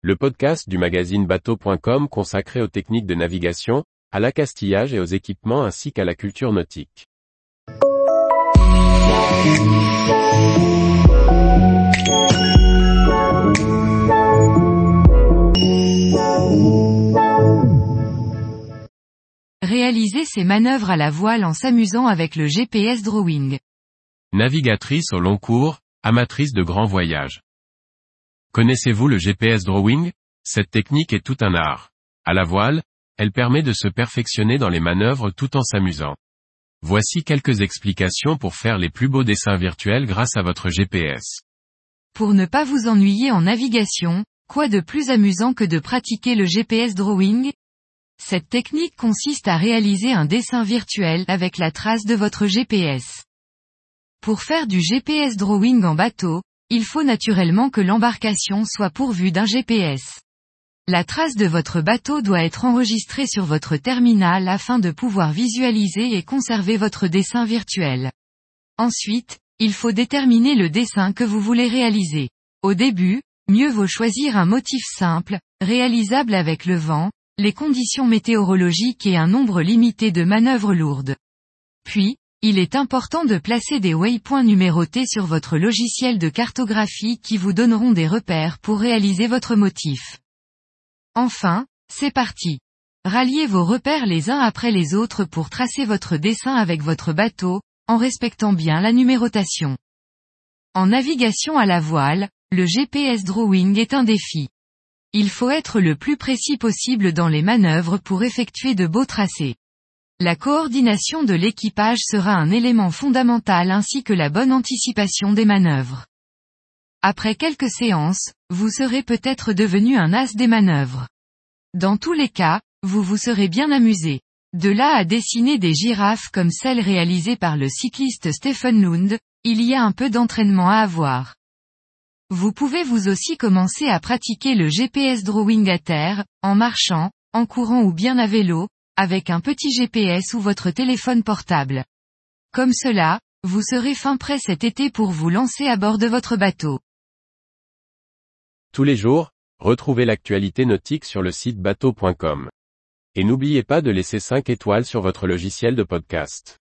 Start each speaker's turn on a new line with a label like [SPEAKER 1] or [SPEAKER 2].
[SPEAKER 1] le podcast du magazine bateau.com consacré aux techniques de navigation, à l'accastillage et aux équipements ainsi qu'à la culture nautique.
[SPEAKER 2] Réalisez ces manœuvres à la voile en s'amusant avec le GPS Drawing.
[SPEAKER 1] Navigatrice au long cours, amatrice de grands voyages. Connaissez-vous le GPS Drawing? Cette technique est tout un art. À la voile, elle permet de se perfectionner dans les manœuvres tout en s'amusant. Voici quelques explications pour faire les plus beaux dessins virtuels grâce à votre GPS.
[SPEAKER 2] Pour ne pas vous ennuyer en navigation, quoi de plus amusant que de pratiquer le GPS Drawing? Cette technique consiste à réaliser un dessin virtuel avec la trace de votre GPS. Pour faire du GPS Drawing en bateau, il faut naturellement que l'embarcation soit pourvue d'un GPS. La trace de votre bateau doit être enregistrée sur votre terminal afin de pouvoir visualiser et conserver votre dessin virtuel. Ensuite, il faut déterminer le dessin que vous voulez réaliser. Au début, mieux vaut choisir un motif simple, réalisable avec le vent, les conditions météorologiques et un nombre limité de manœuvres lourdes. Puis, il est important de placer des waypoints numérotés sur votre logiciel de cartographie qui vous donneront des repères pour réaliser votre motif. Enfin, c'est parti. Ralliez vos repères les uns après les autres pour tracer votre dessin avec votre bateau, en respectant bien la numérotation. En navigation à la voile, le GPS drawing est un défi. Il faut être le plus précis possible dans les manœuvres pour effectuer de beaux tracés. La coordination de l'équipage sera un élément fondamental ainsi que la bonne anticipation des manœuvres. Après quelques séances, vous serez peut-être devenu un as des manœuvres. Dans tous les cas, vous vous serez bien amusé. De là à dessiner des girafes comme celles réalisées par le cycliste Stephen Lund, il y a un peu d'entraînement à avoir. Vous pouvez vous aussi commencer à pratiquer le GPS drawing à terre, en marchant, en courant ou bien à vélo, avec un petit GPS ou votre téléphone portable. Comme cela, vous serez fin prêt cet été pour vous lancer à bord de votre bateau.
[SPEAKER 1] Tous les jours, retrouvez l'actualité nautique sur le site bateau.com. Et n'oubliez pas de laisser 5 étoiles sur votre logiciel de podcast.